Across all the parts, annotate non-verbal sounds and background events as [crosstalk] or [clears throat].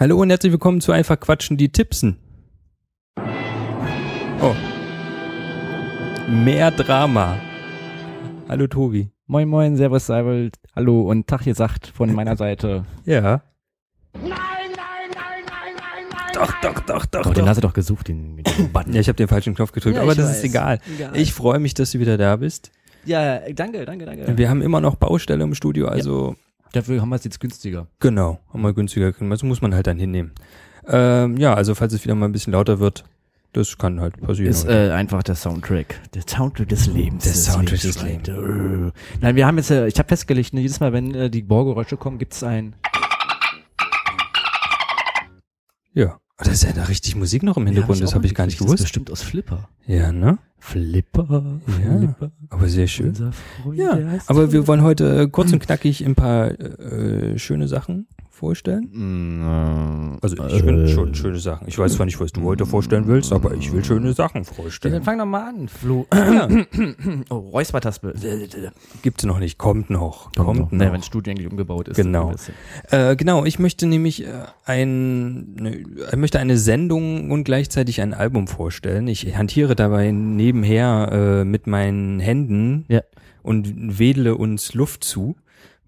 Hallo und herzlich willkommen zu Einfach Quatschen, die Tippsen. Oh. Mehr Drama. Hallo Tobi. Moin Moin, Servus Seibold. Hallo und Tag gesagt von meiner Seite. [laughs] Ja. Nein, nein, nein, nein, nein, nein. Doch, doch, doch, doch. Oh, den doch. hast du doch gesucht, den, den [laughs] Button. Ja, ich habe den falschen Knopf gedrückt, Ja, aber ich das weiß. ist egal. Egal. Ich freue mich, dass du wieder da bist. Ja, danke, danke, danke. Wir haben immer noch Baustelle im Studio, also Dafür haben wir es jetzt günstiger. genau, haben wir günstiger können. Das muss man halt dann hinnehmen. Ähm, ja, also falls es wieder mal ein bisschen lauter wird, das kann halt passieren. Ist äh, einfach der Soundtrack. Der Soundtrack des Lebens. Der des Soundtrack Lebens. des Lebens. Nein, wir haben jetzt, äh, ich habe festgelegt, ne, jedes Mal, wenn äh, die Bohrgeräusche kommen, gibt's ein. ja. Oh, Da ist ja da richtig Musik noch im Hintergrund, Ja, das habe ich gar nicht gewusst. Das ist bestimmt aus Flipper. Ja, ne? Flipper, Ja. Flipper. Aber sehr schön. Freund, Ja, aber wir wollen heute äh, kurz und knackig ein paar äh, schöne Sachen vorstellen. Mm, Also ich will schon schöne Sachen. Ich weiß zwar nicht, was du heute vorstellen willst, aber ich will schöne Sachen Dann vorstellen. fang doch mal an, Flo. [clears throat] Ja, oh, Räuspertaspel. gibt's noch nicht, kommt noch, kommt Naja, noch. wenn das Studio eigentlich umgebaut ist. Genau. dann Äh, genau, ich möchte nämlich äh, ein, ne, ich möchte eine Sendung und gleichzeitig ein Album vorstellen. Ich hantiere dabei nebenher äh, mit meinen Händen Ja. und wedle uns Luft zu,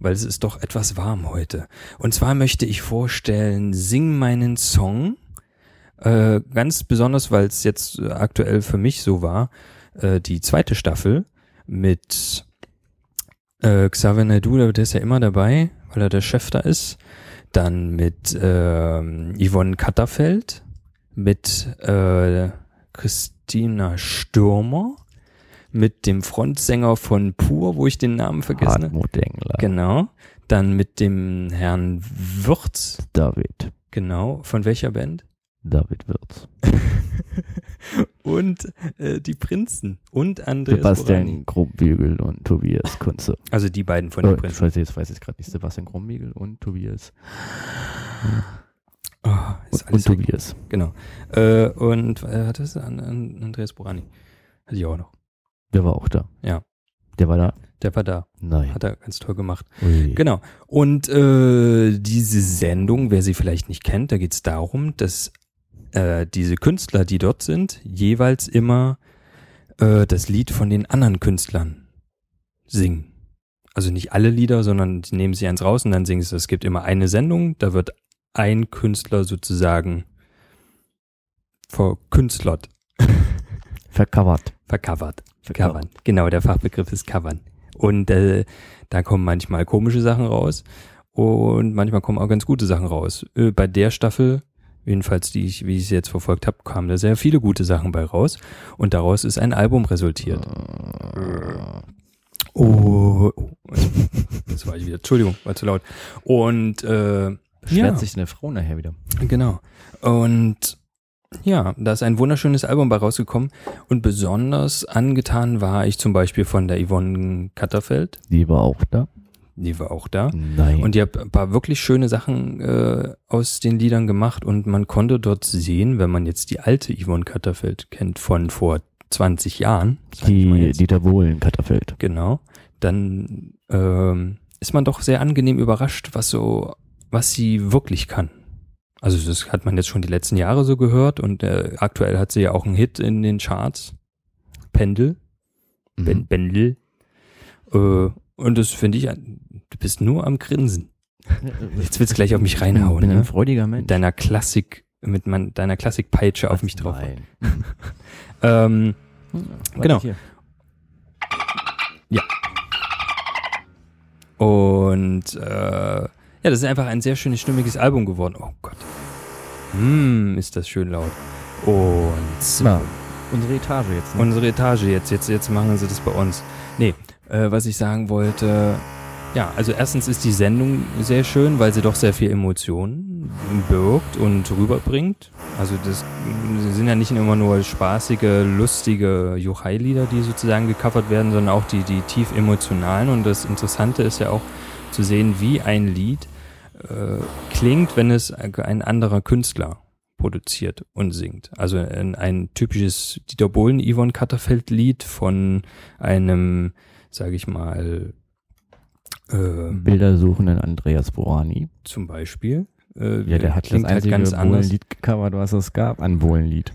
weil es ist doch etwas warm heute. Und zwar möchte ich vorstellen, Sing meinen Song. Äh, ganz besonders, weil es jetzt äh, aktuell für mich so war, äh, die zweite Staffel mit äh, Xavier Naidoo, der ist ja immer dabei, weil er der Chef da ist. Dann mit ähm, Yvonne Katterfeld, mit äh, Christina Stürmer, mit dem Frontsänger von Pur, wo ich den Namen vergessen habe. Hartmut Engler. Genau. Dann mit dem Herrn Würz, David. genau. Von welcher Band? David Wirz. [laughs] Und äh, die Prinzen und Andreas Sebastian Borani. Grumbiegel und Tobias Kunze. Also die beiden von den Oh, ich Prinzen. weiß jetzt, weiß jetzt gerade nicht. Sebastian Grumbiegel und Tobias. Oh, ist Und, und. Tobias. Genau. Äh, und äh, hat das an, an Andreas Borani? Hatte ich auch noch. Der war auch da. Ja. Der war da? Der war da. Nein. Hat er ganz toll gemacht. Ui. Genau. Und äh, diese Sendung, wer sie vielleicht nicht kennt, da geht es darum, dass äh, diese Künstler, die dort sind, jeweils immer äh, das Lied von den anderen Künstlern singen. Also nicht alle Lieder, sondern die nehmen sie eins raus und dann singen sie. Es gibt immer eine Sendung, da wird ein Künstler sozusagen verkünstlert, Vercovert. vercovert. Covern. Genau, der Fachbegriff ist Covern. Und äh, da kommen manchmal komische Sachen raus und manchmal kommen auch ganz gute Sachen raus. Äh, bei der Staffel, jedenfalls die ich, wie ich sie jetzt verfolgt habe, kamen da sehr viele gute Sachen bei raus und daraus ist ein Album resultiert. Oh, oh. das war ich wieder. Entschuldigung, war zu laut. Und äh, Beschwert ja. sich eine Frau nachher wieder. Genau. Und ja, da ist ein wunderschönes Album bei rausgekommen. Und besonders angetan war ich zum Beispiel von der Yvonne Katterfeld. Die war auch da? Die war auch da. Nein. Und die hat ein paar wirklich schöne Sachen äh, aus den Liedern gemacht. Und man konnte dort sehen, wenn man jetzt die alte Yvonne Katterfeld kennt von vor 20 Jahren. die. Dieter Bohlen Katterfeld. Genau. Dann ähm, ist man doch sehr angenehm überrascht, was so, was sie wirklich kann. Also das hat man jetzt schon die letzten Jahre so gehört und äh, aktuell hat sie ja auch einen Hit in den Charts. Pendel. Ben, Mhm. Pendel. Äh, und das finde ich, du bist nur am Grinsen. Jetzt willst du gleich auf mich Ich reinhauen, bin ein ne? freudiger Mensch. Mit deiner Klassik, mit man, deiner Klassikpeitsche auf mich drauf. [laughs] Ähm, Warte, Genau. hier. Und äh, ja, das ist einfach ein sehr schönes, stimmiges Album geworden. Oh Gott. Hm, ist das schön laut. Und. Na, unsere Etage jetzt. Ne? Unsere Etage jetzt, jetzt, jetzt machen sie das bei uns. Nee, äh, was ich sagen wollte, ja, also erstens ist die Sendung sehr schön, weil sie doch sehr viel Emotionen birgt und rüberbringt. Also das sind ja nicht immer nur spaßige, lustige Juchai-Lieder, die sozusagen gecovert werden, sondern auch die, die tief emotionalen. Und das Interessante ist ja auch zu sehen, wie ein Lied äh, klingt, wenn es ein anderer Künstler produziert und singt. Also ein, ein typisches Dieter Bohlen, Yvonne Katterfeld Lied von einem, sage ich mal, äh, Bilder suchenden Andreas Borani. zum Beispiel äh, Ja, der hat klingt das halt einzige ganz anders. Bohlen-Lied gecovert, was es gab, an Bohlen-Lied.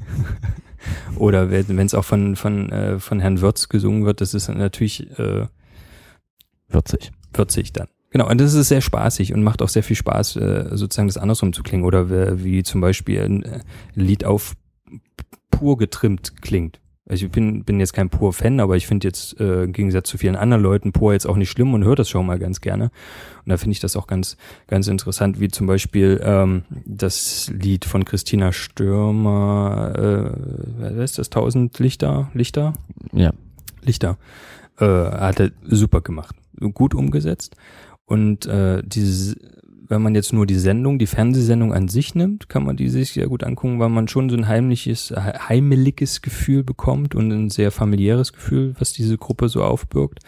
[laughs] Oder wenn es auch von, von, äh, von Herrn Würz gesungen wird, das ist natürlich äh, 40. 40 dann. Genau, und das ist sehr spaßig und macht auch sehr viel Spaß, äh, sozusagen das andersrum zu klingen. Oder wie, zum Beispiel ein, äh, Lied auf pur getrimmt klingt. Also ich bin, bin jetzt kein pur-Fan, aber ich finde jetzt äh, im Gegensatz zu vielen anderen Leuten pur jetzt auch nicht schlimm und höre das schon mal ganz gerne. Und da finde ich das auch ganz, ganz interessant, wie zum Beispiel ähm, das Lied von Christina Stürmer, äh, wer ist das? Tausend Lichter? Lichter? Ja. Lichter. Äh, hat er super gemacht. Gut umgesetzt. Und äh, dieses, wenn man jetzt nur die Sendung, die Fernsehsendung an sich nimmt, kann man die sich sehr gut angucken, weil man schon so ein heimliches, he- heimeliges Gefühl bekommt und ein sehr familiäres Gefühl, was diese Gruppe so aufbürgt.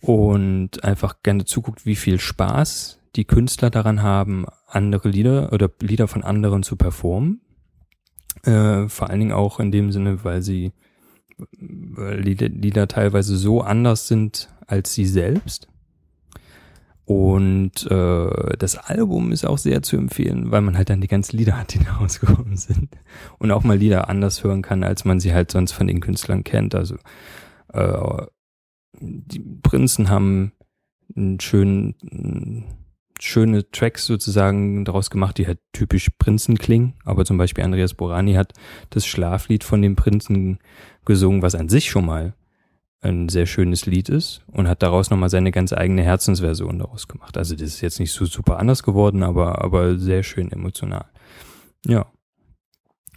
Und einfach gerne zuguckt, wie viel Spaß die Künstler daran haben, andere Lieder oder Lieder von anderen zu performen. Äh, vor allen Dingen auch in dem Sinne, weil sie Lieder, Lieder teilweise so anders sind als sie selbst. Und äh, das Album ist auch sehr zu empfehlen, weil man halt dann die ganzen Lieder hat, die da [laughs] rausgekommen sind. Und auch mal Lieder anders hören kann, als man sie halt sonst von den Künstlern kennt. Also äh, die Prinzen haben einen schönen, schöne Tracks sozusagen daraus gemacht, die halt typisch Prinzen klingen. Aber zum Beispiel Andreas Borani hat das Schlaflied von den Prinzen gesungen, was an sich schon mal ein sehr schönes Lied ist und hat daraus nochmal seine ganz eigene Herzensversion daraus gemacht. Also das ist jetzt nicht so super anders geworden, aber, aber sehr schön emotional. Ja.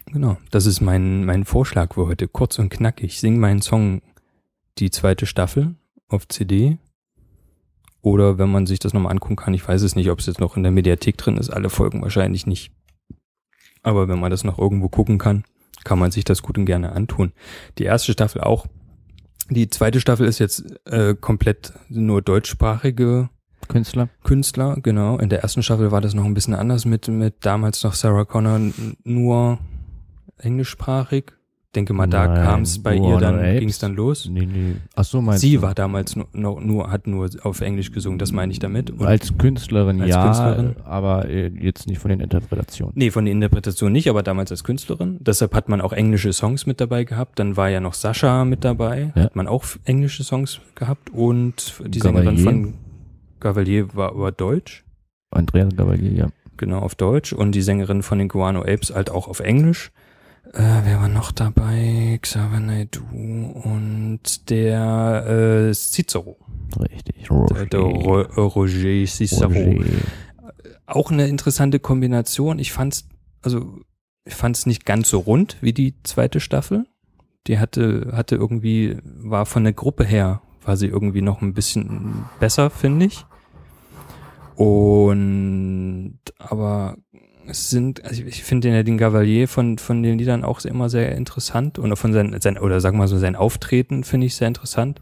Genau. Das ist mein, mein Vorschlag für heute. Kurz und knackig. Sing meinen Song die zweite Staffel auf CD. Oder wenn man sich das nochmal angucken kann, ich weiß es nicht, ob es jetzt noch in der Mediathek drin ist, alle Folgen wahrscheinlich nicht. Aber wenn man das noch irgendwo gucken kann, kann man sich das gut und gerne antun. Die erste Staffel auch. Die zweite Staffel ist jetzt äh, komplett nur deutschsprachige Künstler. Künstler, genau. In der ersten Staffel war das noch ein bisschen anders mit, mit damals noch Sarah Connor nur englischsprachig. Denke mal, da kam es bei War ihr dann, ging es dann los. Nee, nee. Ach so, meinst Sie du? war damals nur, nur, nur, hat nur auf Englisch gesungen, das meine ich damit. Und als Künstlerin, Als ja, Künstlerin. aber äh, jetzt nicht von den Interpretationen. Nee, von der Interpretation nicht, aber damals als Künstlerin. Deshalb hat man auch englische Songs mit dabei gehabt. Dann war ja noch Sascha mit dabei. Ja. Hat man auch englische Songs gehabt. Und die Sängerin Gavalier. von Gavalier war aber Deutsch. Andreas Gavalier, ja. Genau, auf Deutsch. Und die Sängerin von den Guano Apes halt auch auf Englisch. Äh, wer war noch dabei? Xavier Naidoo und der äh, Cicero. Richtig. Der, der Ro äh, Roger Cicero. Roger. auch eine interessante Kombination. Ich fand's, also ich fand's nicht ganz so rund wie die zweite Staffel. Die hatte, hatte irgendwie, war von der Gruppe her, war sie irgendwie noch ein bisschen besser, finde ich. Und aber es sind, also ich finde den, ja den Gavalier von, von den Liedern auch immer sehr interessant und auch von sein, sein oder sagen wir mal so sein Auftreten finde ich sehr interessant.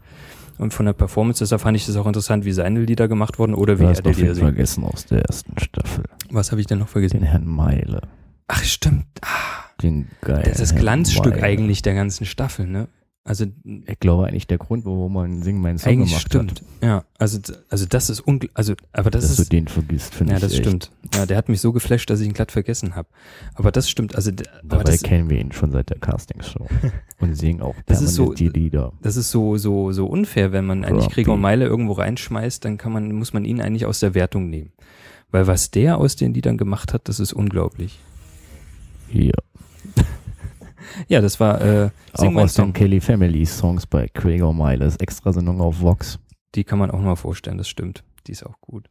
Und von der Performance, deshalb fand ich das auch interessant, wie seine Lieder gemacht wurden oder wie er die Lieder singt. vergessen aus der ersten Staffel. Was habe ich denn noch vergessen? Den Herrn Meile. Ach, stimmt. Ah, Den geilen das ist das Glanzstück Meile. eigentlich der ganzen Staffel, ne? Also Ich glaube eigentlich der Grund, warum man Sing meinen Song eigentlich gemacht stimmt. hat. Ja, also also das ist ungl also aber das dass du ist den vergisst, finde ja, ich das echt. stimmt. Ja, der hat mich so geflasht, dass ich ihn glatt vergessen habe. Aber das stimmt, also Dabei das, kennen wir ihn schon seit der Castingshow. [laughs] Und singen auch Das ist permanent so- die Lieder. das ist so so so unfair, wenn man eigentlich. Gregor Meile irgendwo reinschmeißt, dann kann man muss man ihn eigentlich aus der Wertung nehmen. Weil was der aus den Liedern gemacht hat, das ist unglaublich. Hier. Ja, das war äh, Sing Auch mein aus den Song. Kelly Family Songs bei Gregor Miles. Extra Sendung auf Vox. Die kann man auch mal vorstellen, das stimmt. Die ist auch gut.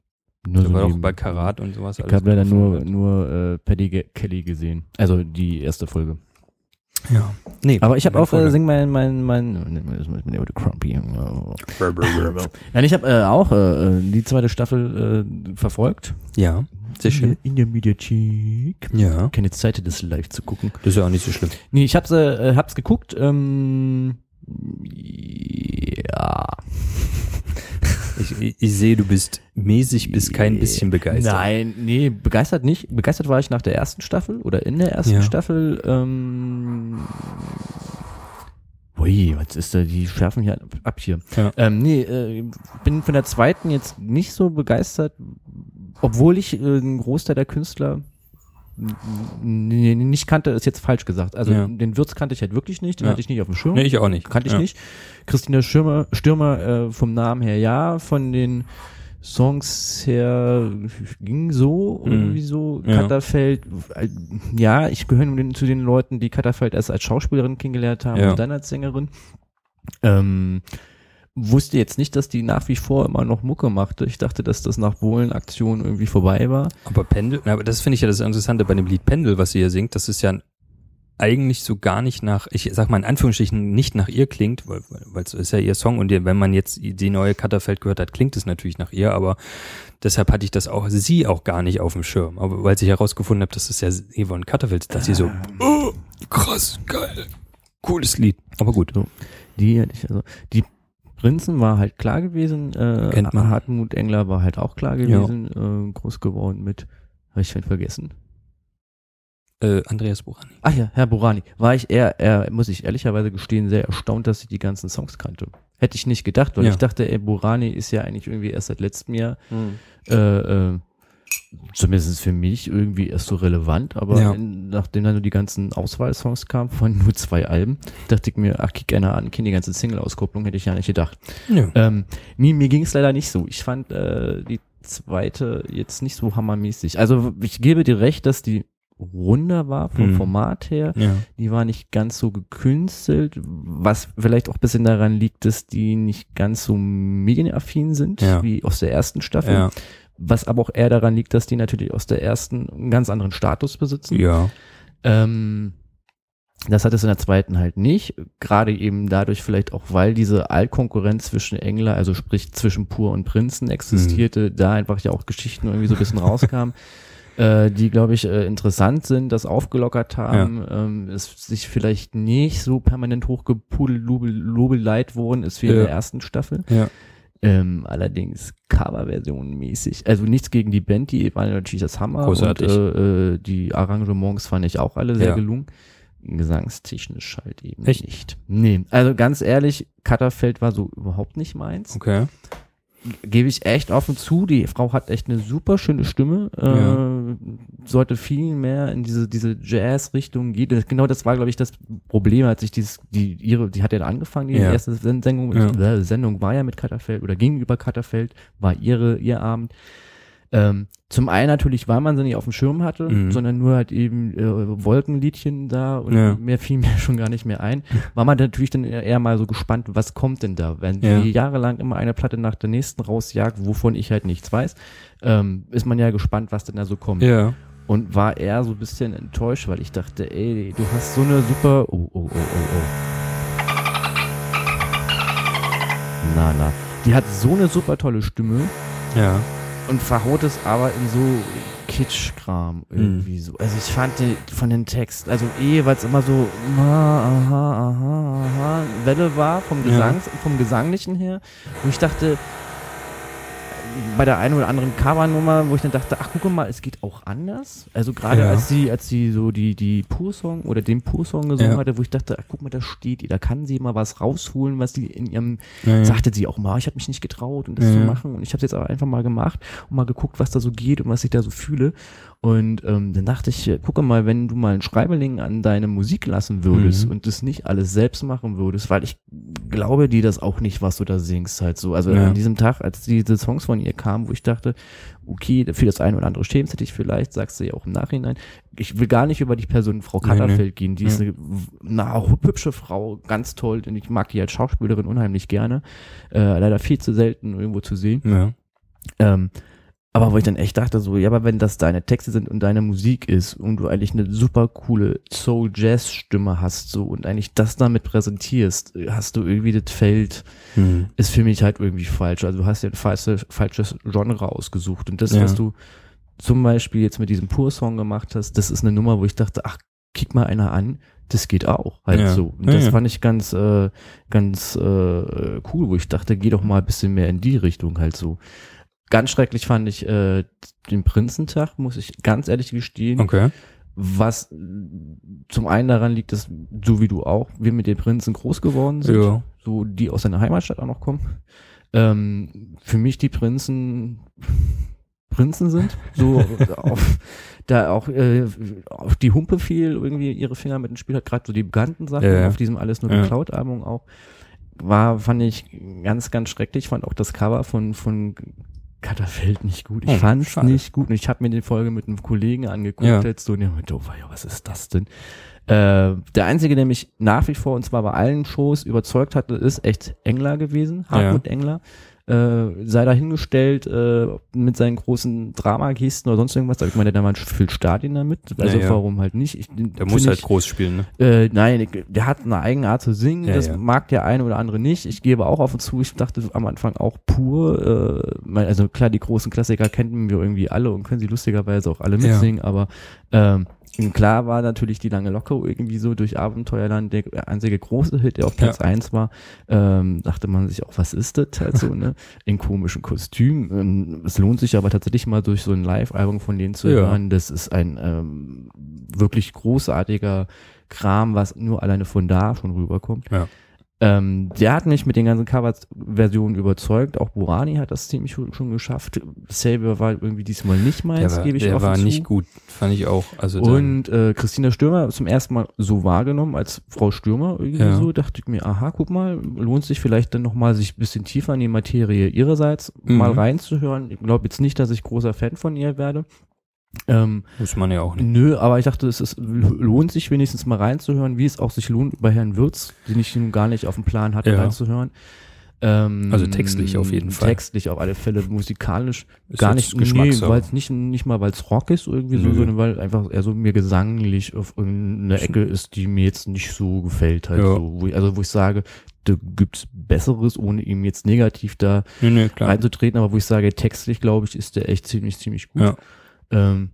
Nur Da war auch bei Karat und sowas. Ich habe leider nur, nur äh, Paddy Ge- Kelly gesehen. Also die erste Folge. Ja. Nee, Aber ich habe auch äh. Sing mein, mein, mein, das ist mir der Crumpy. [laughs] Nein, ich habe äh, auch äh, die zweite Staffel äh, verfolgt. Ja, sehr schön. In der Mediathek. Ja. Keine Zeit, das live zu gucken. Das ist ja auch nicht so schlimm. Nee, ich hab's, äh, hab's geguckt. Ähm, ja. Ich, ich, ich sehe, du bist mäßig bis kein bisschen begeistert. Nein, nee, begeistert nicht. Begeistert war ich nach der ersten Staffel oder in der ersten Ja. Staffel. Ähm, Ui, was ist da? Die schärfen hier ab hier. Ja. Ähm, nee, äh, bin von der zweiten jetzt nicht so begeistert, obwohl ich äh, einen Großteil der Künstler nicht kannte, ist jetzt falsch gesagt. Also Ja. den Wirtz kannte ich halt wirklich nicht, den Ja. hatte ich nicht auf dem Schirm. Nee, ich auch nicht. Kannte ich ja. nicht. Christina Stürmer, Stürmer äh, vom Namen her ja, von den Songs her ging so irgendwie so. Mhm. Ja. Katterfeld, äh, ja, ich gehöre zu den Leuten, die Katterfeld erst als Schauspielerin kennengelernt haben und dann als Sängerin. Ähm, wusste jetzt nicht, dass die nach wie vor immer noch Mucke machte. Ich dachte, dass das nach Bohlen-Aktion irgendwie vorbei war. Aber Pendel, aber das finde ich ja das Interessante bei dem Lied Pendel, was sie hier singt, das ist ja eigentlich so gar nicht nach, ich sag mal in Anführungsstrichen, nicht nach ihr klingt, weil weil es ist ja ihr Song und die- wenn man jetzt die neue Katterfeld gehört hat, klingt es natürlich nach ihr, aber deshalb hatte ich das auch, sie auch gar nicht auf dem Schirm. Aber weil ich herausgefunden habe, dass es ja Yvonne Katterfeld ist, dass sie so, oh, krass, geil, cooles Lied. Aber gut. So. Die hätte ich, also, die Prinzen war halt klar gewesen, äh, Kennt man. Hartmut Engler war halt auch klar gewesen, äh, groß geworden mit, habe ich schon vergessen. Äh, Andreas Burani. Ach ja, Herr Borani. War ich eher, eher, muss ich ehrlicherweise gestehen, sehr erstaunt, dass ich die ganzen Songs kannte. Hätte ich nicht gedacht, weil Ja. ich dachte, ey, Borani ist ja eigentlich irgendwie erst seit letztem Jahr, äh, äh, zumindest für mich irgendwie erst so relevant, aber Ja. in, nachdem dann nur die ganzen Auswahlsongs kamen von nur zwei Alben, dachte ich mir, ach, kick einer an, kenn die ganze Single-Auskopplung, hätte ich ja nicht gedacht. Ja. Ähm, mir mir ging es leider nicht so. Ich fand äh, die zweite jetzt nicht so hammermäßig. Also ich gebe dir recht, dass die runder war vom Mhm. Format her. ja. Die war nicht ganz so gekünstelt, was vielleicht auch ein bisschen daran liegt, dass die nicht ganz so medienaffin sind Ja. wie aus der ersten Staffel. Ja. Was aber auch eher daran liegt, dass die natürlich aus der ersten einen ganz anderen Status besitzen. Ja. Ähm, das hat es in der zweiten halt nicht. Gerade eben dadurch vielleicht auch, weil diese Allkonkurrenz zwischen Engler, also sprich zwischen Pur und Prinzen existierte, da einfach ja auch Geschichten irgendwie so ein bisschen rauskamen, [laughs] äh, die, glaube ich, äh, interessant sind, das aufgelockert haben, ähm, es sich vielleicht nicht so permanent hochgepudelt, lobel, lobeleit worden ist wie in Ja. der ersten Staffel. Ja. Ähm, allerdings Coverversion mäßig. Also nichts gegen die Band, die waren natürlich das Hammer. Großartig. Und, äh, äh, die Arrangements fand ich auch alle sehr Ja. gelungen. Gesangstechnisch halt eben Echt? nicht. Nee, also ganz ehrlich, Katterfeld war so überhaupt nicht meins. Okay. Gebe ich echt offen zu, die Frau hat echt eine super schöne Stimme, äh, sollte viel mehr in diese, diese Jazz-Richtung gehen. Genau das war, glaube ich, das Problem, als ich dieses, die, ihre, die hat ja angefangen, die Ja. erste Sen- Sendung, Ja. äh, Sendung war ja mit Katterfeld oder ging über Katterfeld, war ihre, ihr Abend. Ähm, zum einen natürlich, weil man sie nicht auf dem Schirm hatte, Mhm. sondern nur halt eben äh, Wolkenliedchen da und Ja. mehr fiel [laughs] mir schon gar nicht mehr ein. War man natürlich dann eher mal so gespannt, was kommt denn da? Wenn Ja. die jahrelang immer eine Platte nach der nächsten rausjagt, wovon ich halt nichts weiß, ähm, ist man ja gespannt, was denn da so kommt. Ja. Und war eher so ein bisschen enttäuscht, weil ich dachte, ey, du hast so eine super. Oh, oh, oh, oh, oh. Na, na. Die hat so eine super tolle Stimme Ja. Und verhaut es aber in so Kitschkram irgendwie so. Also ich fand die von den Texten, also eh, weil es immer so aha, aha, aha, aha, Welle war vom Ja. Gesang, vom Gesanglichen her. Und ich dachte, bei der einen oder anderen Covernummer, wo ich dann dachte, ach guck mal, es geht auch anders. Also gerade Ja. als sie, als sie so die, die Pur-Song oder den Pur-Song gesungen Ja. hatte, wo ich dachte, ach guck mal, da steht die, da kann sie mal was rausholen, was sie in ihrem ja, sagte sie auch mal, ich habe mich nicht getraut und das Ja, zu machen und ich habe es jetzt aber einfach mal gemacht und mal geguckt, was da so geht und was ich da so fühle und ähm, dann dachte ich, äh, gucke mal, wenn du mal einen Schreiberling an deine Musik lassen würdest Mhm. und das nicht alles selbst machen würdest, weil ich glaube dir das auch nicht, was du da singst halt so, also an diesem Tag, als diese Songs von ihr kamen, wo ich dachte, okay, für das eine oder andere schämst du dich vielleicht, sagst du ja auch im Nachhinein, ich will gar nicht über die Person Frau Nee, nee. Katterfeld gehen, die ist Ja. eine, na, auch hübsche Frau, ganz toll und ich mag die als Schauspielerin unheimlich gerne äh, leider viel zu selten irgendwo zu sehen. Ja. Ähm, aber wo ich dann echt dachte, so, ja, aber wenn das deine Texte sind und deine Musik ist und du eigentlich eine super coole Soul-Jazz-Stimme hast, so, und eigentlich das damit präsentierst, hast du irgendwie das Feld, Hm. ist für mich halt irgendwie falsch. Also du hast ja ein falsches, falsches Genre ausgesucht. Und das, Ja. was du zum Beispiel jetzt mit diesem Pur-Song gemacht hast, das ist eine Nummer, wo ich dachte, ach, kick mal einer an, das geht auch halt Ja. so. Und Ja, das ja. fand ich ganz, äh, ganz äh, cool, wo ich dachte, geh doch mal ein bisschen mehr in die Richtung halt so. Ganz schrecklich fand ich äh, den Prinzentag, muss ich ganz ehrlich gestehen. Okay. Was zum einen daran liegt, dass so wie du auch, wir mit den Prinzen groß geworden sind Ja. so die aus seiner Heimatstadt auch noch kommen. Ähm, für mich die Prinzen Prinzen sind. So [laughs] auf, da auch äh, auf die Humpe viel irgendwie ihre Finger mit dem Spiel hat, gerade so die bekannten Sachen, Ja, ja. auf diesem alles nur Ja. geklaut-Album auch. War, fand ich ganz, ganz schrecklich. Fand auch das Cover von, von Katterfeld nicht gut. Ich Oh, fand's schade. nicht gut. Und ich habe mir die Folge mit einem Kollegen angeguckt, Ja. jetzt so, und der meinte, oh, ja, was ist das denn? Äh, der einzige, der mich nach wie vor, und zwar bei allen Shows, überzeugt hatte, ist echt Engler gewesen, Hartmut Engler. Äh, sei dahingestellt äh, mit seinen großen Dramagesten oder sonst irgendwas. Ich meine, der damals füllt Stadien damit. Also Ja, ja. warum halt nicht? Ich, Der muss halt groß spielen, ne? äh, nein, der hat eine eigene Art zu singen, Ja, das mag der eine oder andere nicht. Ich gebe auch auf und zu, ich dachte am Anfang auch pur, äh, also klar, die großen Klassiker kennen wir irgendwie alle und können sie lustigerweise auch alle mitsingen, aber ähm, klar war natürlich die lange Locke irgendwie so durch Abenteuerland der einzige große Hit, der auf Platz Ja. eins war. Ähm, dachte man sich auch, was ist das halt so, ne? In komischen Kostümen. Ähm, es lohnt sich aber tatsächlich mal durch so ein Live-Album von denen zu Ja. hören. Das ist ein ähm, wirklich großartiger Kram, was nur alleine von da schon rüberkommt. Ja. Ähm, der hat mich mit den ganzen Cover-Versionen überzeugt. Auch Burani hat das ziemlich schon geschafft. Saber war irgendwie diesmal nicht Der meins, gebe ich der offen war zu. nicht gut, fand ich auch. Also Und äh, Christina Stürmer zum ersten Mal so wahrgenommen als Frau Stürmer irgendwie Ja. so, dachte ich mir, aha, guck mal, lohnt sich vielleicht dann nochmal sich ein bisschen tiefer in die Materie ihrerseits Mhm. mal reinzuhören. Ich glaube jetzt nicht, dass ich großer Fan von ihr werde. Ähm, muss man ja auch nicht. Nö, aber ich dachte, es ist, lohnt sich wenigstens mal reinzuhören, wie es auch sich lohnt, bei Herrn Würz, den ich nun gar nicht auf dem Plan hatte, Ja. reinzuhören. Ähm, Also textlich auf jeden Fall. Textlich auf alle Fälle, musikalisch Ist gar nicht, nee, weil es nicht, nicht mal, weil es Rock ist irgendwie so, Nö. sondern weil einfach eher so mir gesanglich auf irgendeiner Ecke ist, die mir jetzt nicht so gefällt halt Ja. so. Wo ich, also wo ich sage, da gibt's Besseres, ohne ihm jetzt negativ da nee, klar. reinzutreten, aber wo ich sage, textlich glaube ich, ist der echt ziemlich, ziemlich gut. Ja. Ähm,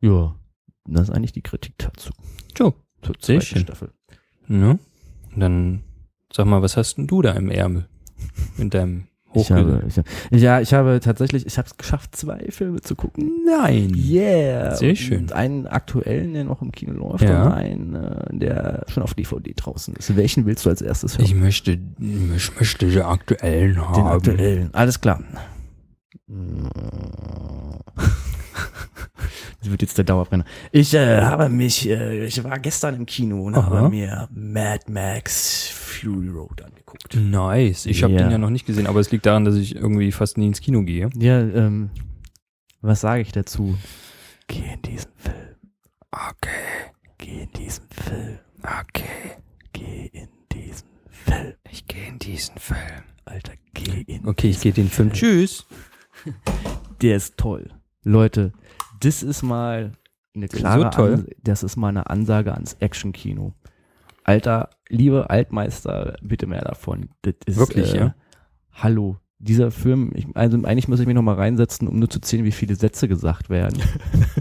ja, das ist eigentlich die Kritik dazu. Jo. Zur zweiten schön. Staffel. Ne? Dann sag mal, was hast denn du da im Ärmel? In deinem Ich habe, ich, ja, ich habe tatsächlich, ich habe es geschafft, zwei Filme zu gucken. Nein. Yeah. Sehr Und schön. Einen aktuellen, der noch im Kino läuft, Ja. und einen, äh, der schon auf DVD draußen ist. Welchen willst du als erstes hören? Ich möchte, ich möchte den aktuellen haben. Den aktuellen. Alles klar. [laughs] Das wird jetzt der Dauerbrenner. Ich äh, habe mich, äh, ich war gestern im Kino und Aha. habe mir Mad Max Fury Road angeguckt. Nice. Ich habe Ja. den ja noch nicht gesehen, aber es liegt daran, dass ich irgendwie fast nie ins Kino gehe. Ja, ähm, was sage ich dazu? Geh in diesen Film. Okay, Geh in diesen Film. okay. Geh in diesen Film. Ich gehe in diesen Film. Alter, geh in. Okay, ich gehe den Film. Tschüss. Der ist toll. Leute, das ist mal eine klare so? Ans- das ist mal eine Ansage ans Actionkino. Alter, liebe Altmeister, bitte mehr davon. Das ist, Wirklich, äh, ja? Hallo. Dieser Film, ich, also eigentlich muss ich mich noch mal reinsetzen, um nur zu zählen, wie viele Sätze gesagt werden.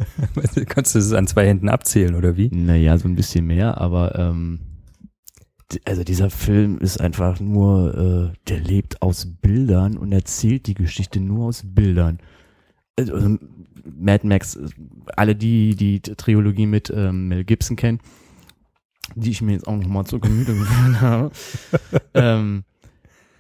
[laughs] Kannst du es an zwei Händen abzählen, oder wie? Naja, so ein bisschen mehr, aber ähm, also dieser Film ist einfach nur, äh, der lebt aus Bildern und erzählt die Geschichte nur aus Bildern. Also, also Mad Max, äh, alle die die Trilogie mit ähm, Mel Gibson kennen, die ich mir jetzt auch noch mal zur Gemüte [laughs] geführt habe, ähm,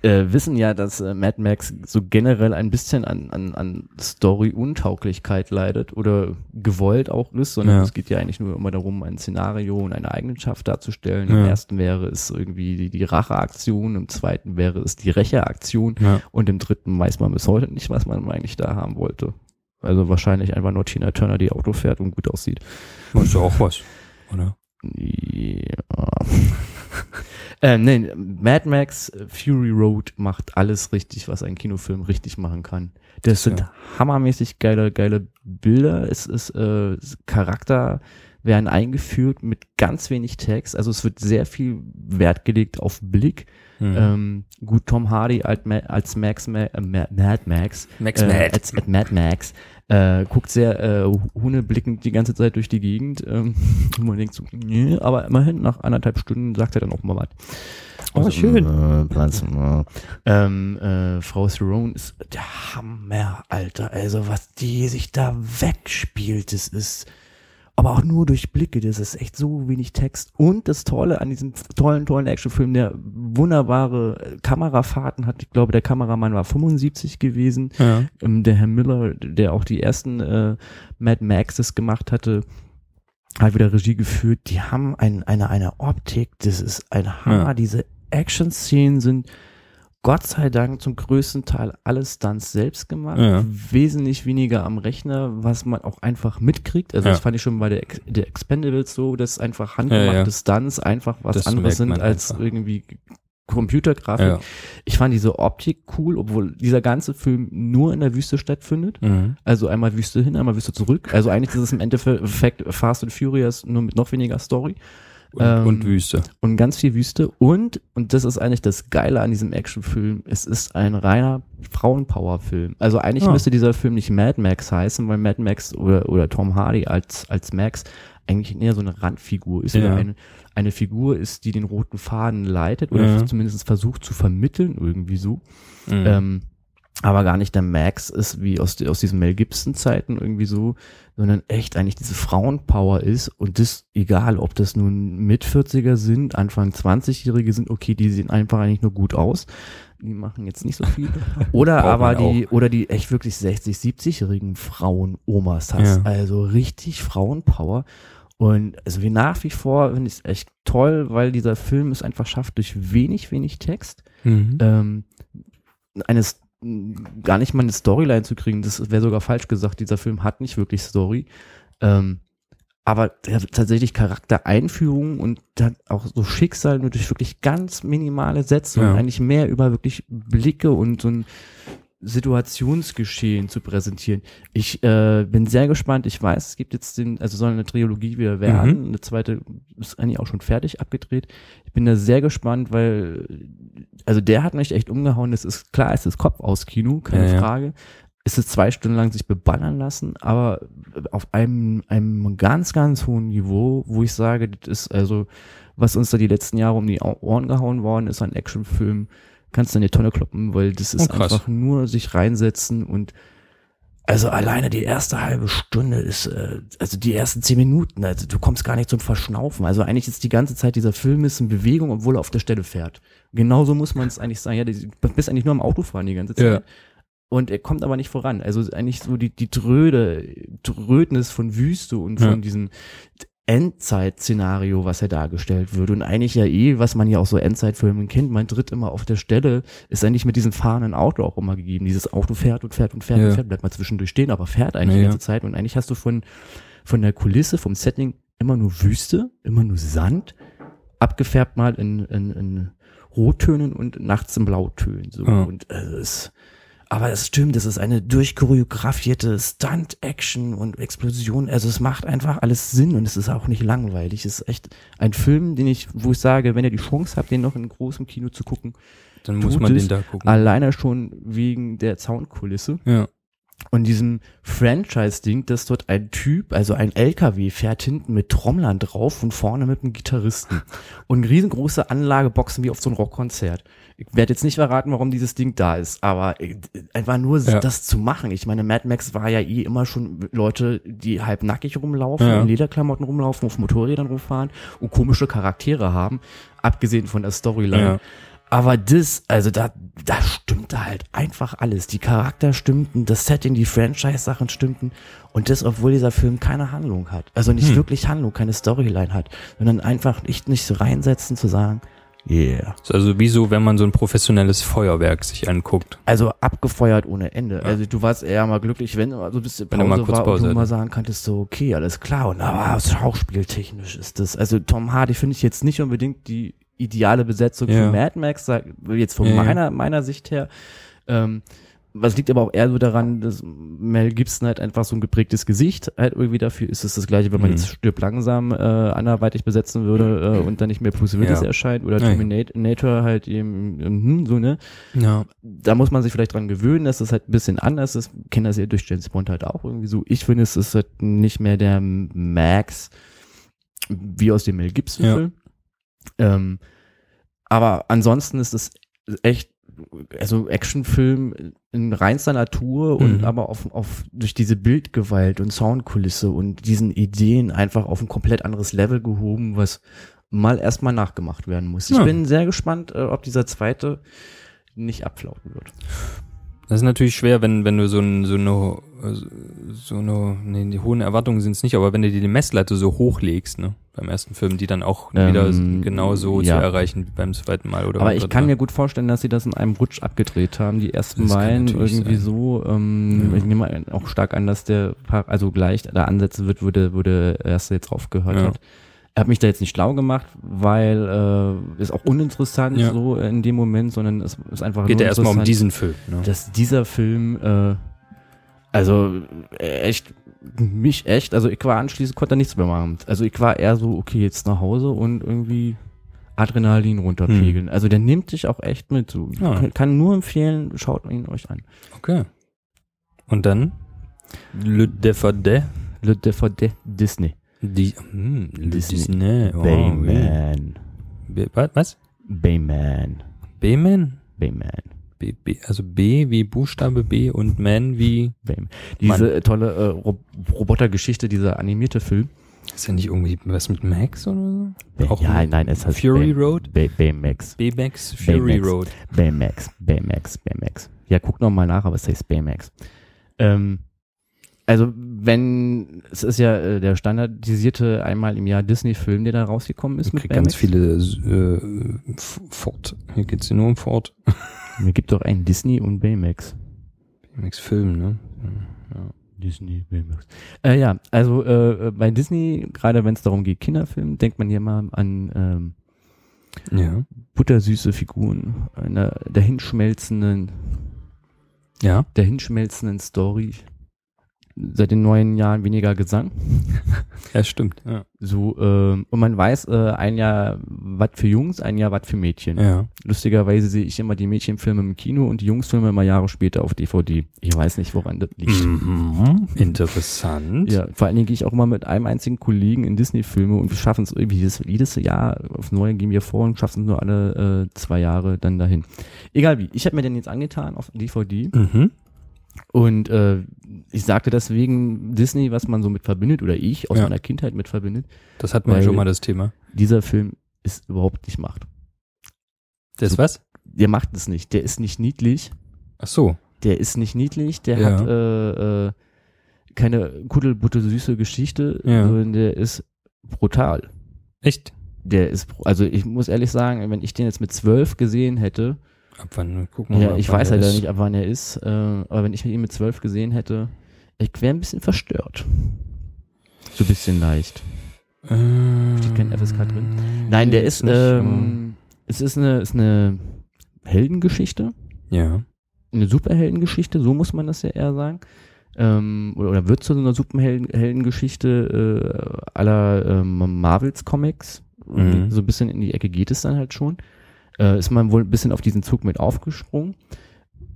äh, wissen ja, dass äh, Mad Max so generell ein bisschen an, an, an Story-Untauglichkeit leidet oder gewollt auch ist, sondern Ja. es geht ja eigentlich nur immer darum, ein Szenario und eine Eigenschaft darzustellen. Im Ja. ersten wäre es irgendwie die, die Racheaktion, im zweiten wäre es die Rächeaktion Ja. und im dritten weiß man bis heute nicht, was man eigentlich da haben wollte. Also wahrscheinlich einfach nur Tina Turner, die Auto fährt und gut aussieht. Ist ja auch was, oder? Ja. [laughs] ähm, nein, Mad Max Fury Road macht alles richtig, was ein Kinofilm richtig machen kann. Das sind Ja. hammermäßig geile, geile Bilder. Es ist äh, Charakter werden eingeführt mit ganz wenig Text. Also es wird sehr viel Wert gelegt auf Blick. Hm. Ähm, gut, Tom Hardy als, Ma als Max Ma äh, Ma Mad Max Max äh, Mad. Als, als Mad Max. Äh, guckt sehr äh, huneblickend die ganze Zeit durch die Gegend. Ähm, [laughs] und man denkt so, nee, aber immerhin nach anderthalb Stunden sagt er dann auch mal was. Oh, schön. Äh, Platz, äh. Ähm, äh, Frau Theron ist der Hammer, Alter. Also was die sich da wegspielt, das ist aber auch nur durch Blicke. Das ist echt so wenig Text. Und das Tolle an diesem tollen, tollen Actionfilm, der wunderbare äh, Kamerafahrten hat. Ich glaube, der Kameramann war 75 gewesen. Ja. Ähm, der Herr Miller, der auch die ersten äh, Mad Maxes gemacht hatte, hat wieder Regie geführt. Die haben ein, eine, eine Optik, das ist ein Hammer. Ja. Diese Action-Szenen sind Gott sei Dank zum größten Teil alles Stunts selbst gemacht. Ja. Wesentlich weniger am Rechner, was man auch einfach mitkriegt. Also Ja. das fand ich schon bei der, Ex der Expendables so, dass einfach handgemachte Ja, ja. Stunts einfach was Das anderes sind als einfach. irgendwie Computergrafik. Ich fand diese Optik cool, obwohl dieser ganze Film nur in der Wüste stattfindet. Mhm. Also einmal Wüste hin, einmal Wüste zurück. Also eigentlich ist es im Endeffekt Fast and Furious nur mit noch weniger Story Und, Ähm, und Wüste. und ganz viel Wüste. Und, und das ist eigentlich das Geile an diesem Actionfilm, es ist ein reiner Frauenpower-Film. Also eigentlich Ah. müsste dieser Film nicht Mad Max heißen, weil Mad Max oder, oder Tom Hardy als, als Max eigentlich eher so eine Randfigur ist, Ja. oder eine, eine Figur ist, die den roten Faden leitet oder Ja. zumindest versucht zu vermitteln, irgendwie so. Mhm. Ähm, aber gar nicht der Max ist wie aus, aus diesen Mel Gibson Zeiten irgendwie so, sondern echt eigentlich diese Frauenpower ist und das egal, ob das nun mit 40er sind, Anfang 20-Jährige sind, okay, die sehen einfach eigentlich nur gut aus. Die machen jetzt nicht so viel. [laughs] Oder aber die, oder die echt wirklich 60, 70-jährigen Frauen Omas hast. Ja. Also richtig Frauenpower. Und also wie nach wie vor finde ich es echt toll, weil dieser Film es einfach schafft, durch wenig, wenig Text Mhm. ähm, eines gar nicht mal eine Storyline zu kriegen, das wäre sogar falsch gesagt. Dieser Film hat nicht wirklich Story. Ähm, aber der hat tatsächlich Charaktereinführung und hat auch so Schicksal nur durch wirklich ganz minimale Sätze Ja. und eigentlich mehr über wirklich Blicke und so ein Situationsgeschehen zu präsentieren. Ich äh, bin sehr gespannt. Ich weiß, es gibt jetzt den, also soll eine Trilogie wieder werden. Eine zweite ist eigentlich auch schon fertig abgedreht. Ich bin da sehr gespannt, weil also der hat mich echt umgehauen. Das ist klar, es ist Kopf aus Kino, keine Ja, ja. Frage. Es ist zwei Stunden lang sich beballern lassen, aber auf einem, einem ganz, ganz hohen Niveau, wo ich sage, das ist also, was uns da die letzten Jahre um die Ohren gehauen worden ist an Actionfilmen, kannst du in die Tonne kloppen, weil das ist Oh, einfach nur sich reinsetzen und also alleine die erste halbe Stunde ist, äh, also die ersten zehn Minuten, also du kommst gar nicht zum Verschnaufen. Also eigentlich ist die ganze Zeit dieser Film ist in Bewegung, obwohl er auf der Stelle fährt. Genauso muss man es eigentlich sagen. Ja, du bist eigentlich nur am Autofahren die ganze Zeit. Ja. Und er kommt aber nicht voran. Also eigentlich so die, die Dröde, Drödnis von Wüste und Ja. von diesem Endzeit-Szenario, was er dargestellt wird. Und eigentlich ja eh, was man ja auch so Endzeitfilmen kennt, man tritt immer auf der Stelle, ist eigentlich mit diesem fahrenden Auto auch immer gegeben. Dieses Auto fährt und fährt und fährt Ja. und fährt, bleibt mal zwischendurch stehen, aber fährt eigentlich Ja, die ja. ganze Zeit. Und eigentlich hast du von, von der Kulisse, vom Setting immer nur Wüste, immer nur Sand, abgefärbt mal in, in, in Rottönen und nachts in Blautönen. So. Ja. Und äh, es, aber es stimmt, es ist eine durchchoreografierte Stunt-Action und Explosion. Also es macht einfach alles Sinn und es ist auch nicht langweilig. Es ist echt ein Film, den ich, wo ich sage, wenn ihr die Chance habt, den noch in großem Kino zu gucken, Dann muss man den da gucken. alleine schon wegen der Soundkulisse Ja. Und diesem Franchise-Ding, dass dort ein Typ, also ein LKW, fährt hinten mit Trommlern drauf und vorne mit einem Gitarristen. Und riesengroße Anlageboxen wie auf so ein Rockkonzert. Ich werde jetzt nicht verraten, warum dieses Ding da ist, aber äh, einfach nur Ja. das zu machen. Ich meine, Mad Max war ja eh immer schon Leute, die halb nackig rumlaufen, Ja. in Lederklamotten rumlaufen, auf Motorrädern rumfahren und komische Charaktere haben, abgesehen von der Storyline. Ja. Aber das, also da, da stimmte halt einfach alles. Die Charakter stimmten, das Setting, die Franchise-Sachen stimmten. Und das, obwohl dieser Film keine Handlung hat. Also nicht Hm. wirklich Handlung, keine Storyline hat. Sondern einfach nicht, nicht so reinsetzen zu sagen, yeah. Also wie so, wenn man so ein professionelles Feuerwerk sich anguckt. Also abgefeuert ohne Ende. Also du warst eher mal glücklich, wenn du so ein bisschen Wenn du Pause mal kurz war Pause und du mal sagen konntest, so, okay, alles klar. Und aber schauspieltechnisch ist das. Also Tom Hardy finde ich jetzt nicht unbedingt die ideale Besetzung Ja. für Mad Max, sag- jetzt von Ja, meiner, meiner Sicht her. Ähm, was liegt aber auch eher so daran, dass Mel Gibson halt einfach so ein geprägtes Gesicht halt irgendwie dafür ist. Es das gleiche, wenn man Mhm. jetzt stirbt langsam äh, anderweitig besetzen würde äh, und dann nicht mehr Bruce Willis Ja. erscheint oder. Terminator halt eben, ähm, so, ne? Ja. da muss man sich vielleicht dran gewöhnen, dass es halt ein bisschen anders ist. Ich kenne das ja durch James Bond halt auch irgendwie so. Ich finde, es ist halt nicht mehr der Max wie aus dem Mel Gibson Ja. Ähm, aber ansonsten ist es echt also Actionfilm in reinster Natur und Mhm. aber auf, auf durch diese Bildgewalt und Soundkulisse und diesen Ideen einfach auf ein komplett anderes Level gehoben, was mal erstmal nachgemacht werden muss. Ich Ja. bin sehr gespannt, äh, ob dieser zweite nicht abflauten wird. Das ist natürlich schwer, wenn, wenn du so, ein, so eine, so eine, nee, die hohen Erwartungen sind es nicht, aber wenn du dir die Messlatte so hochlegst, ne, beim ersten Film, die dann auch Ähm, wieder genau so ja. zu erreichen wie beim zweiten Mal oder Aber ich kann Mal. mir gut vorstellen, dass sie das in einem Rutsch abgedreht haben. Die ersten Das irgendwie sein. so. Ähm, Ja. Ich nehme auch stark an, dass der Paar, also gleich da ansetzen wird, wo der erste jetzt aufgehört Ja. hat. Er hat mich da jetzt nicht schlau gemacht, weil äh, ist auch uninteressant Ja. so in dem Moment, sondern es ist einfach Geht ja erstmal um diesen Film. Ne? dass dieser Film, äh, also äh, echt, mich echt, also ich war anschließend, konnte da nichts mehr machen. Also ich war eher so, okay, jetzt nach Hause und irgendwie Adrenalin runterpegeln. Also der nimmt dich auch echt mit. So. Ja. Kann, kann nur empfehlen, schaut ihn euch an. Okay. Und dann Le DVD, Le DVD Disney. die, hm, Le Disney. Disney. Oh, Bayman. Wa- was? Bayman. B-Man? Bayman. B, B, also B wie Buchstabe B und Man wie, Bayman. Diese äh, tolle äh, Ro Robotergeschichte, dieser animierte Film. ist ja nicht irgendwie was mit Max oder so? Auch ja, nein, es heißt Fury Bay- Road? Bay Baymax. B-Max, Fury Baymax. Road. Baymax, Baymax, Baymax. Ja, guck noch mal nach, aber es heißt Baymax. Ähm, also wenn, es ist ja äh, der standardisierte einmal im Jahr Disney-Film, der da rausgekommen ist Es mit ganz Baymax. viele äh, Ford. Hier geht's nur um Ford. [laughs] Mir gibt doch einen Disney und Baymax. Max Film, ne? Ja. Disney, Baymax. Äh, ja, also äh, äh, bei Disney, gerade wenn es darum geht, Kinderfilm, denkt man ja mal an ähm, Ja. buttersüße Figuren, einer dahinschmelzenden, Ja. dahinschmelzenden Story. Seit den neuen Jahren weniger Gesang. [laughs] Ja, stimmt. Ja. So, ähm, und man weiß, äh, ein Jahr was für Jungs, ein Jahr was für Mädchen. Ja. Lustigerweise sehe ich immer die Mädchenfilme im Kino und die Jungsfilme immer Jahre später auf DVD. Ich weiß nicht, woran das liegt. Mhm. Interessant. Ja, vor allen Dingen gehe ich auch immer mit einem einzigen Kollegen in Disney-Filme und wir schaffen es irgendwie jedes, jedes Jahr aufs Neue gehen wir vor und schaffen es nur alle äh, zwei Jahre dann dahin. Egal wie. Ich habe mir den jetzt angetan auf DVD Mhm. Und äh, ich sagte deswegen Disney, was man so mit verbindet oder ich aus Ja. meiner Kindheit mit verbindet. Das hatten wir schon mal das Thema. Dieser Film ist überhaupt nicht macht. Das So- was? Der macht es nicht. Der ist nicht niedlich. Ach so. Der ist nicht niedlich. Der Ja. hat äh, äh, keine kuddelbutte süße Geschichte, Ja. sondern der ist brutal. Echt? Der ist, also ich muss ehrlich sagen, wenn ich den jetzt mit zwölf gesehen hätte, Ab wann? Gucken wir ja, mal, ich weiß halt ist. nicht, ab wann er ist, äh, aber wenn ich ihn mit zwölf gesehen hätte, ich wäre ein bisschen verstört. So ein bisschen leicht. Ähm, Steht kein FSK drin? Nein, der ist, ähm, es ist eine, ist eine Heldengeschichte. Ja. eine Superheldengeschichte, so muss man das ja eher sagen. Ähm, oder, oder wird zu so einer Superheldengeschichte äh, aller ähm, Marvels Comics. Mhm. So ein bisschen in die Ecke geht es dann halt schon. Äh, ist man wohl ein bisschen auf diesen Zug mit aufgesprungen.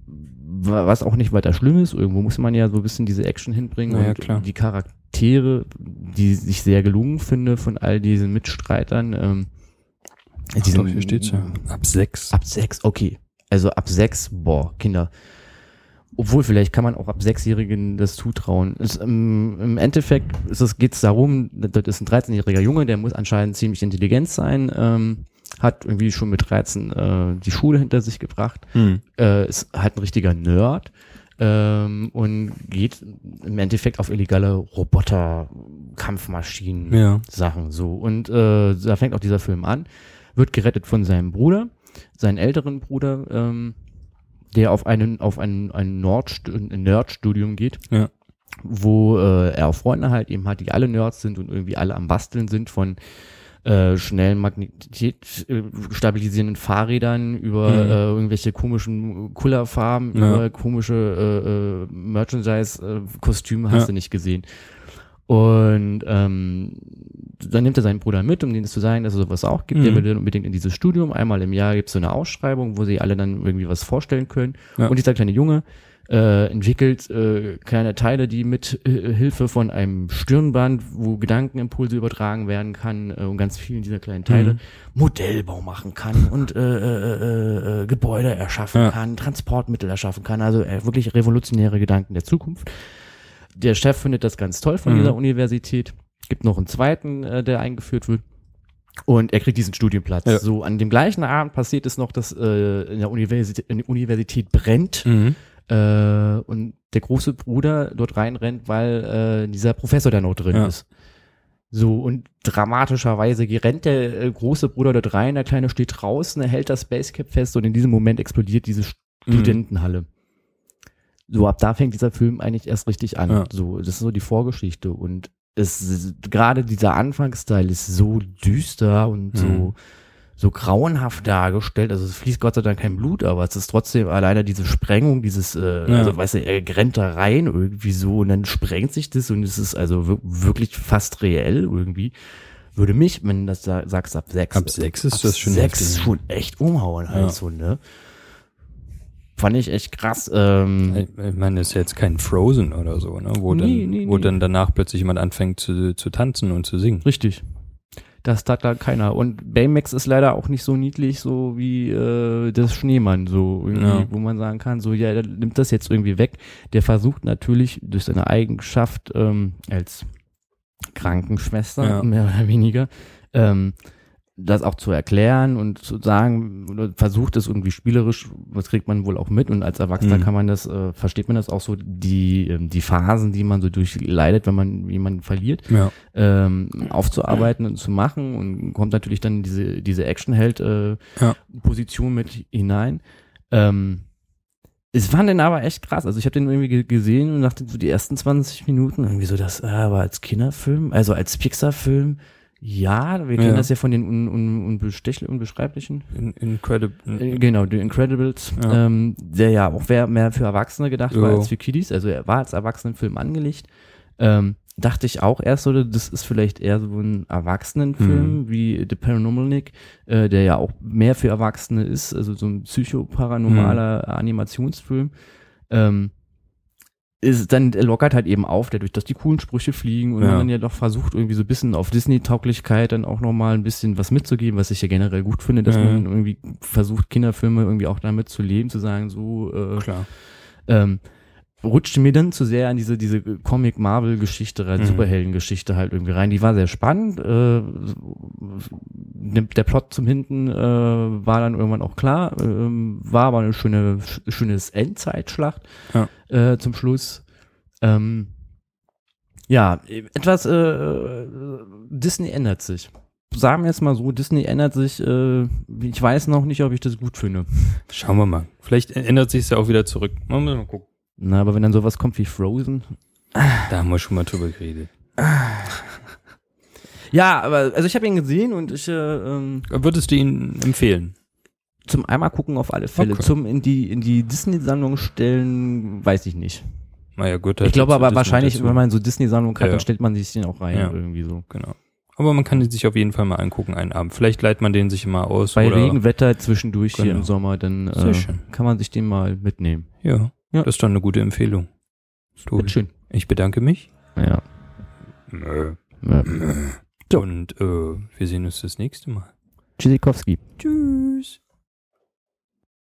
Wa- Was auch nicht weiter schlimm ist. Irgendwo muss man ja so ein bisschen diese Action hinbringen. Na ja, und klar. die Charaktere, die ich sehr gelungen finde von all diesen Mitstreitern. Ähm, Ach die doch, hier steht's ja. Ab sechs. Ab sechs, okay. Also ab sechs, boah, Kinder. Obwohl, vielleicht kann man auch ab Sechsjährigen das zutrauen. Es, ähm, Im Endeffekt ist es, geht's darum, das ist ein 13-jähriger Junge, der muss anscheinend ziemlich intelligent sein, ähm, hat irgendwie schon mit 13 äh, die Schule hinter sich gebracht, Hm. äh, ist halt ein richtiger Nerd ähm, und geht im Endeffekt auf illegale Roboter, Kampfmaschinen, Ja. Sachen so. Und äh, da fängt auch dieser Film an, wird gerettet von seinem Bruder, seinen älteren Bruder, ähm, der auf einen auf ein, ein Nord ein Nerdstudium geht, Ja. wo äh, er auch Freunde halt eben hat, die alle Nerds sind und irgendwie alle am Basteln sind von äh, schnellen Magnetität äh, stabilisierenden Fahrrädern über Mhm. äh, irgendwelche komischen Kullerfarben, Ja. über komische äh, äh, Merchandise-Kostüme hast Ja. du nicht gesehen. Und ähm, dann nimmt er seinen Bruder mit, um denen zu sagen, dass es sowas auch gibt. Der Mhm. will dann unbedingt in dieses Studium. Einmal im Jahr gibt es so eine Ausschreibung, wo sie alle dann irgendwie was vorstellen können. Ja. Und dieser kleine Junge äh, entwickelt äh, kleine Teile, die mit äh, Hilfe von einem Stirnband, wo Gedankenimpulse übertragen werden kann äh, und ganz vielen dieser kleinen Teile Mhm. Modellbau machen kann und äh, äh, äh, äh, Gebäude erschaffen Ja. kann, Transportmittel erschaffen kann. Also äh, wirklich revolutionäre Gedanken der Zukunft. Der Chef findet das ganz toll von Mhm. dieser Universität. Gibt noch einen zweiten, äh, der eingeführt wird. Und er kriegt diesen Studienplatz. Ja. So, an dem gleichen Abend passiert es noch, dass äh, in, der Universität, in der Universität brennt Mhm. äh, und der große Bruder dort reinrennt, weil äh, dieser Professor da noch drin Ja. ist. So, und dramatischerweise rennt der äh, große Bruder dort rein, der Kleine steht draußen, er hält das Basecap fest und in diesem Moment explodiert diese Mhm. Studentenhalle. So, ab da fängt dieser Film eigentlich erst richtig an. Ja. So, das ist so die Vorgeschichte und es gerade dieser Anfangsteil ist so düster und so Mhm. so grauenhaft dargestellt. Also es fließt Gott sei Dank kein Blut, aber es ist trotzdem alleine diese Sprengung, dieses, äh, Ja. also weißt du, er rennt da rein irgendwie so und dann sprengt sich das und es ist also wir- wirklich fast reell irgendwie. Würde mich, wenn das da sagst ab sechs, Ab sechs ist ab das schon sechs heftig. schon echt umhauen halt Ja. so, ne? Fand ich echt krass. Ähm, Ich meine, das ist jetzt kein Frozen oder so, ne? Wo, Nee, dann, nee, wo nee. dann danach plötzlich jemand anfängt zu, zu tanzen und zu singen. Richtig. Das tat da keiner. Und Baymax ist leider auch nicht so niedlich, so wie äh, das Schneemann, so irgendwie, Ja. wo man sagen kann, so ja, der nimmt das jetzt irgendwie weg. Der versucht natürlich durch seine Eigenschaft ähm, als Krankenschwester, Ja. mehr oder weniger, ähm, das auch zu erklären und zu sagen, oder versucht es irgendwie spielerisch, was kriegt man wohl auch mit und als Erwachsener Mhm. kann man das, äh, versteht man das auch so, die, ähm, die Phasen, die man so durchleidet, wenn man jemanden verliert Ja. ähm, aufzuarbeiten und zu machen und kommt natürlich dann in diese, diese Actionheld-Position Ja. mit hinein. Ähm, es fand den aber echt krass. Also ich habe den irgendwie ge- gesehen und dachte so die ersten 20 Minuten irgendwie so, das äh, aber als Kinderfilm, also als Pixar-Film, ja, wir kennen Ja. das ja von den un, un, unbeschreiblichen. In, incredible. Äh, Genau, The Incredibles, Ja. ähm, der ja auch mehr für Erwachsene gedacht war Jo. als für Kiddies. Also er war als Erwachsenenfilm angelegt. Ähm, dachte ich auch erst so, das ist vielleicht eher so ein Erwachsenenfilm Mhm. wie The Paranormal Nick, äh, der ja auch mehr für Erwachsene ist, also so ein psychoparanormaler Mhm. Animationsfilm. Ähm, ist dann er lockert halt eben auf, dadurch, dass die coolen Sprüche fliegen und Ja. man dann ja doch versucht, irgendwie so ein bisschen auf Disney-Tauglichkeit dann auch nochmal ein bisschen was mitzugeben, was ich ja generell gut finde, dass Ja. man irgendwie versucht, Kinderfilme irgendwie auch damit zu leben, zu sagen, so, äh, Klar. ähm, rutschte mir dann zu sehr an diese, diese Comic-Marvel-Geschichte, rein, Mhm. Superhelden-Geschichte halt irgendwie rein. Die war sehr spannend. Äh, der Plot zum Hinten äh, war dann irgendwann auch klar. Ähm, war aber eine schöne, sch- schönes Endzeitschlacht Ja. äh, zum Schluss. Ähm, ja, etwas äh, Disney ändert sich. Sagen wir jetzt mal so, Disney ändert sich. Äh, ich weiß noch nicht, ob ich das gut finde. Schauen wir mal. Vielleicht ändert sich es ja auch wieder zurück. Mal, mal gucken. Na, aber wenn dann sowas kommt wie Frozen, Da haben wir schon mal drüber geredet. [laughs] Ja, aber also ich habe ihn gesehen und ich äh, ähm, Würdest du ihn empfehlen? zum einmal gucken auf alle Fälle. Okay. Zum in die in die Disney-Sammlung stellen, weiß ich nicht. Naja, gut. ich glaube aber wahrscheinlich, dazu. wenn man so Disney-Sammlung hat, Ja. dann stellt man sich den auch rein Ja. irgendwie so. Genau. Aber man kann ihn sich auf jeden Fall mal angucken, einen Abend. Vielleicht leiht man den sich immer aus. Bei Regenwetter zwischendurch hier Genau. im Sommer, dann äh, kann man sich den mal mitnehmen. Ja, Ja. das ist dann eine gute Empfehlung. Wird schön. ich bedanke mich. Ja. Nö. So. Und äh, wir sehen uns das nächste Mal. Tschüssikowski. Tschüss.